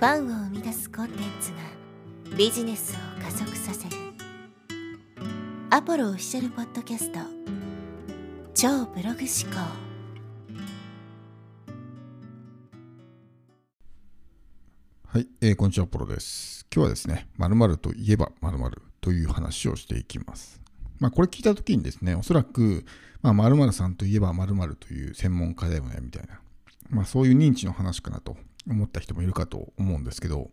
ファンを生み出すコンテンツがビジネスを加速させるアポロオフィシャルポッドキャスト超ブログ思考はい、えー、こんにちは、アポロです。今日はですね、〇〇といえば〇〇という話をしていきます。まあ、これ聞いたときにですね、おそらく、まあ、〇〇さんといえば〇〇という専門家だよね、みたいな。まあ、そういう認知の話かなと思った人もいるかと思うんですけど、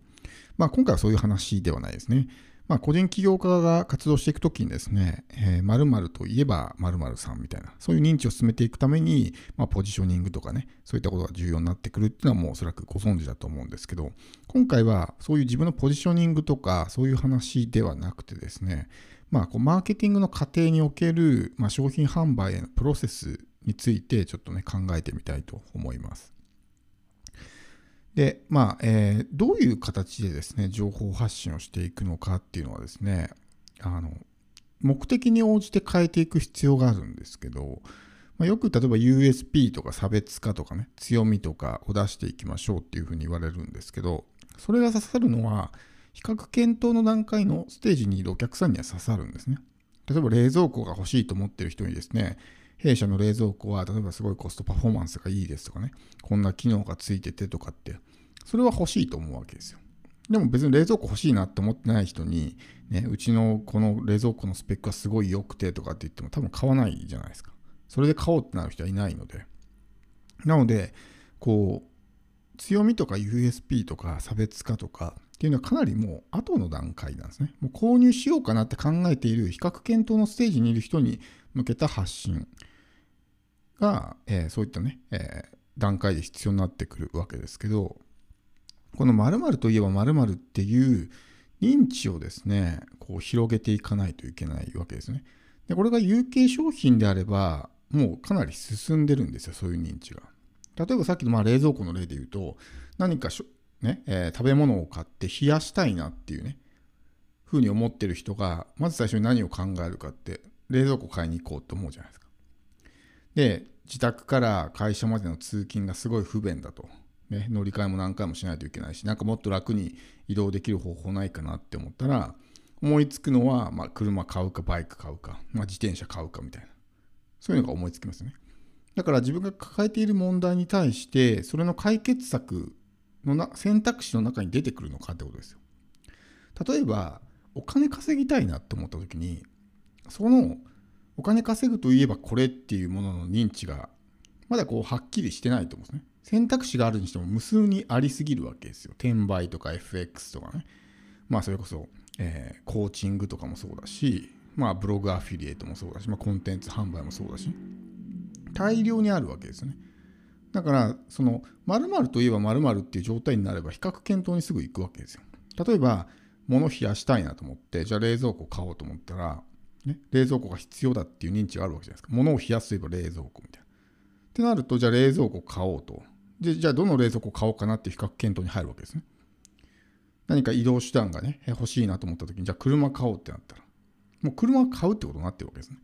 まあ、今回はそういう話ではないですね。まあ、個人起業家が活動していくときにですね、えー、〇〇といえば〇〇さんみたいな、そういう認知を進めていくために、まあ、ポジショニングとかね、そういったことが重要になってくるっていうのはもうおそらくご存知だと思うんですけど、今回はそういう自分のポジショニングとか、そういう話ではなくてですね、まあ、こうマーケティングの過程における、まあ、商品販売へのプロセスについてちょっとね、考えてみたいと思います。で、まあ、えー、どういう形でですね、情報発信をしていくのかっていうのはですね、あの、目的に応じて変えていく必要があるんですけど、まあ、よく例えば USP とか差別化とかね、強みとかを出していきましょうっていうふうに言われるんですけど、それが刺さるのは、比較検討の段階のステージにいるお客さんには刺さるんですね。例えば冷蔵庫が欲しいと思ってる人にですね、弊社の冷蔵庫は例えばすごいコストパフォーマンスがいいですとかね、こんな機能がついててとかって、それは欲しいと思うわけですよ。でも別に冷蔵庫欲しいなって思ってない人に、ね、うちのこの冷蔵庫のスペックがすごい良くてとかって言っても多分買わないじゃないですか。それで買おうってなる人はいないので。なので、こう、強みとか USP とか差別化とかっていうのはかなりもう後の段階なんですね。もう購入しようかなって考えている比較検討のステージにいる人に向けた発信が、えー、そういったね、えー、段階で必要になってくるわけですけど、この〇〇といえば〇〇っていう認知をですね、こう広げていかないといけないわけですね。で、これが有形商品であれば、もうかなり進んでるんですよ、そういう認知が。例えばさっきのまあ冷蔵庫の例で言うと、何かね、えー、食べ物を買って冷やしたいなっていうね、ふうに思ってる人が、まず最初に何を考えるかって、冷蔵庫買いに行こうと思うじゃないですか。で、自宅から会社までの通勤がすごい不便だと。ね、乗り換えも何回もしないといけないし、なんかもっと楽に移動できる方法ないかなって思ったら、思いつくのは、まあ、車買うか、バイク買うか、まあ、自転車買うかみたいな。そういうのが思いつきますね。だから自分が抱えている問題に対して、それの解決策のな選択肢の中に出てくるのかってことですよ。例えば、お金稼ぎたいなって思った時に、そのお金稼ぐといえばこれっていうものの認知がまだこうはっきりしてないと思うんですね。選択肢があるにしても無数にありすぎるわけですよ。転売とか FX とかね。まあそれこそ、えー、コーチングとかもそうだし、まあブログアフィリエイトもそうだし、まあコンテンツ販売もそうだし、大量にあるわけですよね。だから、その〇〇といえば〇〇っていう状態になれば比較検討にすぐ行くわけですよ。例えば、物冷やしたいなと思って、じゃあ冷蔵庫買おうと思ったら、ね、冷蔵庫が必要だっていう認知があるわけじゃないですか。物を冷やすといえば冷蔵庫みたいな。ってなると、じゃあ冷蔵庫買おうと。で、じゃあどの冷蔵庫買おうかなって比較検討に入るわけですね。何か移動手段がね、欲しいなと思った時に、じゃあ車買おうってなったら、もう車買うってことになってるわけですね。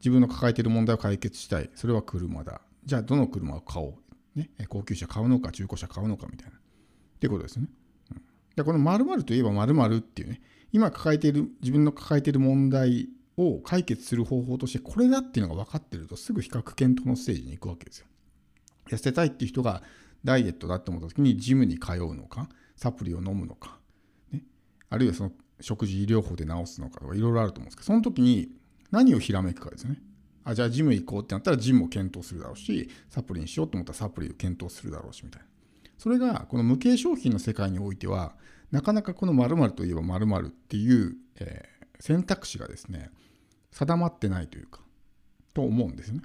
自分の抱えている問題を解決したい。それは車だ。じゃあどの車を買おう？ね、高級車買うのか、中古車買うのかみたいな。っていうことですね。うん、でこの〇〇といえば〇〇っていうね、今抱えている、自分の抱えている問題を解決する方法として、これだっていうのが分かってると、すぐ比較検討のステージに行くわけですよ。痩せたいっていう人がダイエットだって思った時にジムに通うのか、サプリを飲むのか、ね、あるいはその食事医療法で治すのかとかいろいろあると思うんですけど、その時に何をひらめくかですね。あ、じゃあジム行こうってなったらジムを検討するだろうし、サプリにしようと思ったらサプリを検討するだろうしみたいな。それがこの無形商品の世界においては、なかなかこの〇〇といえば〇〇っていう、えー、選択肢がですね、定まってないというか、と思うんですね。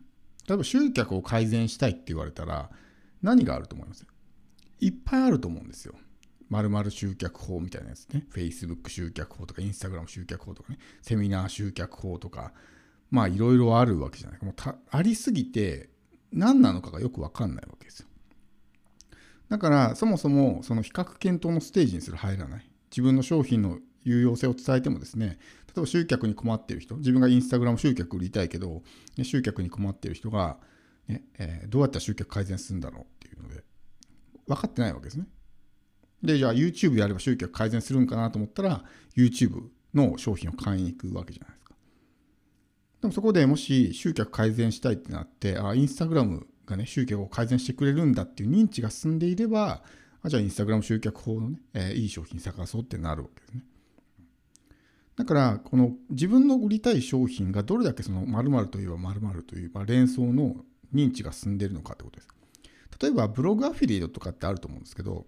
例えば集客を改善したいって言われたら何があると思います？いっぱいあると思うんですよ。〇〇集客法みたいなやつね。Facebook 集客法とか Instagram 集客法とかね。セミナー集客法とか。まあいろいろあるわけじゃない。もうありすぎて何なのかがよくわかんないわけですよ。だからそもそもその比較検討のステージにすら入らない。自分の商品の有用性を伝えてもですね、例えば集客に困っている人、自分がインスタグラム集客売りたいけど、ね、集客に困っている人が、ねえー、どうやったら集客改善するんだろうっていうので、分かってないわけですね。で、じゃあ YouTube やれば集客改善するんかなと思ったら、YouTube の商品を買いに行くわけじゃないですか。でもそこでもし集客改善したいってなって、あ、インスタグラムがね、集客を改善してくれるんだっていう認知が進んでいれば、あじゃあインスタグラム集客法のね、えー、いい商品探そうってなるわけですね。だから、この自分の売りたい商品がどれだけその〇〇といえば〇〇という、ま、連想の認知が進んでいるのかってことです。例えばブログアフィリエイトとかってあると思うんですけど、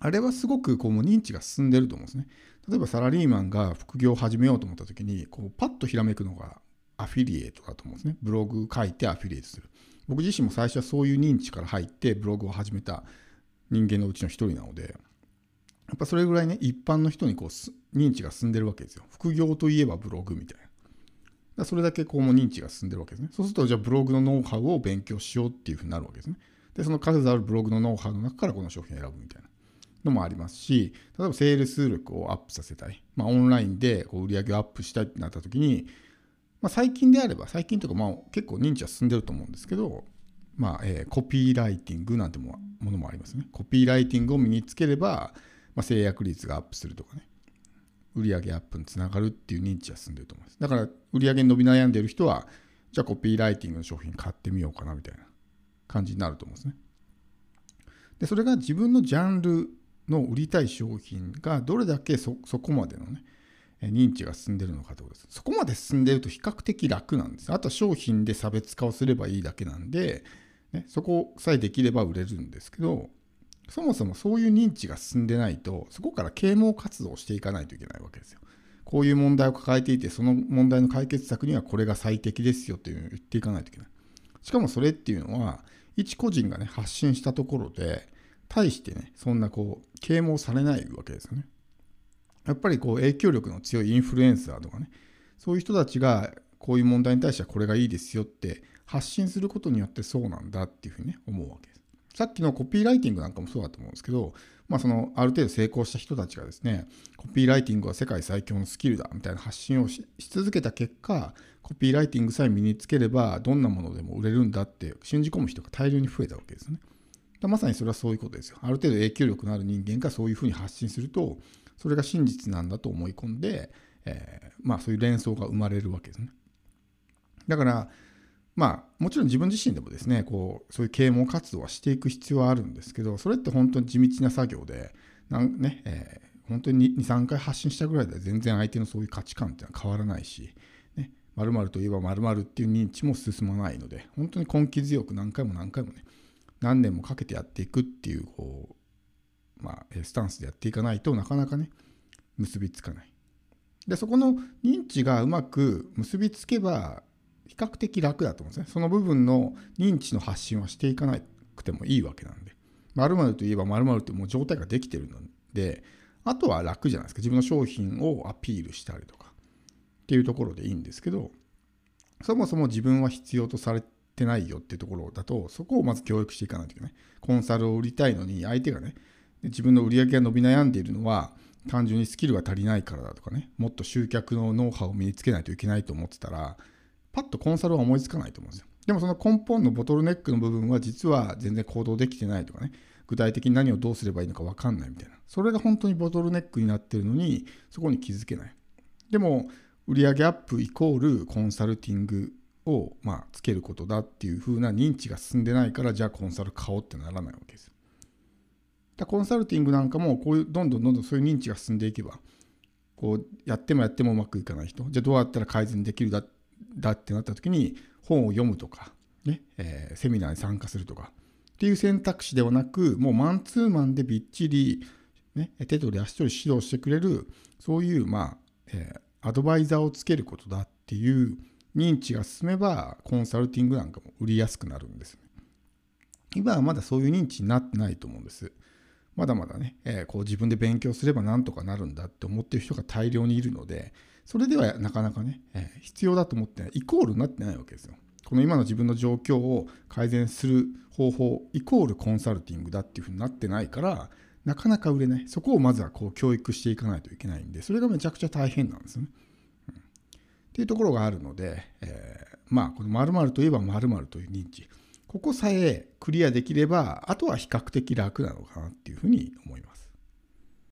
あれはすごくこうもう認知が進んでると思うんですね。例えばサラリーマンが副業を始めようと思った時に、こうパッとひらめくのがアフィリエイトだと思うんですね。ブログ書いてアフィリエイトする。僕自身も最初はそういう認知から入ってブログを始めた人間のうちの一人なので、やっぱそれぐらいね、一般の人にこう認知が進んでるわけですよ。副業といえばブログみたいな。だそれだけこうも認知が進んでるわけですね。そうすると、じゃあブログのノウハウを勉強しようっていうふうになるわけですね。で、その数あるブログのノウハウの中からこの商品を選ぶみたいなのもありますし、例えばセールス力をアップさせたい。まあ、オンラインでこう売り上げをアップしたいってなった時に、まあ、最近であれば、最近というかまあ結構認知は進んでると思うんですけど、まあえー、コピーライティングなんてもものもありますね。コピーライティングを身につければ、まあ、制約率がアップするとかね、売上アップにつながるっていう認知が進んでると思います。だから、売上に伸び悩んでる人は、じゃあコピーライティングの商品買ってみようかなみたいな感じになると思うんですね。で、それが自分のジャンルの売りたい商品がどれだけそこまでのね、認知が進んでるのかということです。そこまで進んでると比較的楽なんです。あとは商品で差別化をすればいいだけなんで、ね、そこさえできれば売れるんですけど、そもそもそういう認知が進んでないと、そこから啓蒙活動をしていかないといけないわけですよ。こういう問題を抱えていて、その問題の解決策にはこれが最適ですよっていうのを言っていかないといけない。しかもそれっていうのは、一個人がね、発信したところで、対してね、そんなこう、啓蒙されないわけですよね。やっぱりこう、影響力の強いインフルエンサーとかね、そういう人たちが、こういう問題に対してはこれがいいですよって発信することによってそうなんだっていうふうにね、思うわけです。さっきのコピーライティングなんかもそうだと思うんですけど、まあ、そのある程度成功した人たちがですね、コピーライティングは世界最強のスキルだみたいな発信をし続けた結果、コピーライティングさえ身につければ、どんなものでも売れるんだって信じ込む人が大量に増えたわけですね。まさにそれはそういうことですよ。ある程度影響力のある人間がそういうふうに発信すると、それが真実なんだと思い込んで、えー、まあそういう連想が生まれるわけですね。だから、まあ、もちろん自分自身でもですね、こう、そういう啓蒙活動はしていく必要はあるんですけど、それって本当に地道な作業で、なんね、えー、本当に2、3回発信したぐらいでは全然相手のそういう価値観っていうのは変わらないし、ね、〇〇といえば〇〇っていう認知も進まないので、本当に根気強く何回も何回もね、何年もかけてやっていくっていう、こう、まあ、スタンスでやっていかないとなかなかね、結びつかない。で、そこの認知がうまく結びつけば、比較的楽だと思うんですね。その部分の認知の発信はしていかなくてもいいわけなんで。〇〇といえば〇〇ってもう状態ができてるので、あとは楽じゃないですか。自分の商品をアピールしたりとかっていうところでいいんですけど、そもそも自分は必要とされてないよっていうところだと、そこをまず教育していかないといけない。コンサルを売りたいのに、相手がね、自分の売り上げが伸び悩んでいるのは、単純にスキルが足りないからだとかね、もっと集客のノウハウを身につけないといけないと思ってたら、パッとコンサルは思いつかないと思うんですよ。でもその根本のボトルネックの部分は実は全然行動できてないとかね、具体的に何をどうすればいいのか分かんないみたいな。それが本当にボトルネックになってるのに、そこに気づけない。でも、売上アップイコールコンサルティングを、まあ、つけることだっていう風な認知が進んでないから、じゃあコンサル買おうってならないわけです。だコンサルティングなんかも、こういう、どんどんどんどんそういう認知が進んでいけば、こう、やってもやってもうまくいかない人、じゃあどうやったら改善できるだだってなった時に本を読むとか、ねえー、セミナーに参加するとかっていう選択肢ではなくもうマンツーマンでびっちり、ね、手取り足取り指導してくれるそういう、まあえー、アドバイザーをつけることだっていう認知が進めばコンサルティングなんかも売りやすくなるんですね。今はまだそういう認知になってないと思うんです。まだまだね、えー、こう自分で勉強すればなんとかなるんだって思ってる人が大量にいるので、それではなかなかね、えー、必要だと思ってない、イコールになってないわけですよ。この今の自分の状況を改善する方法、イコールコンサルティングだっていうふうになってないから、なかなか売れない。そこをまずはこう教育していかないといけないんで、それがめちゃくちゃ大変なんですよね。っていうところがあるので、えー、まあ、この〇〇といえば〇〇という認知。ここさえクリアできれば、あとは比較的楽なのかなっていうふうに思います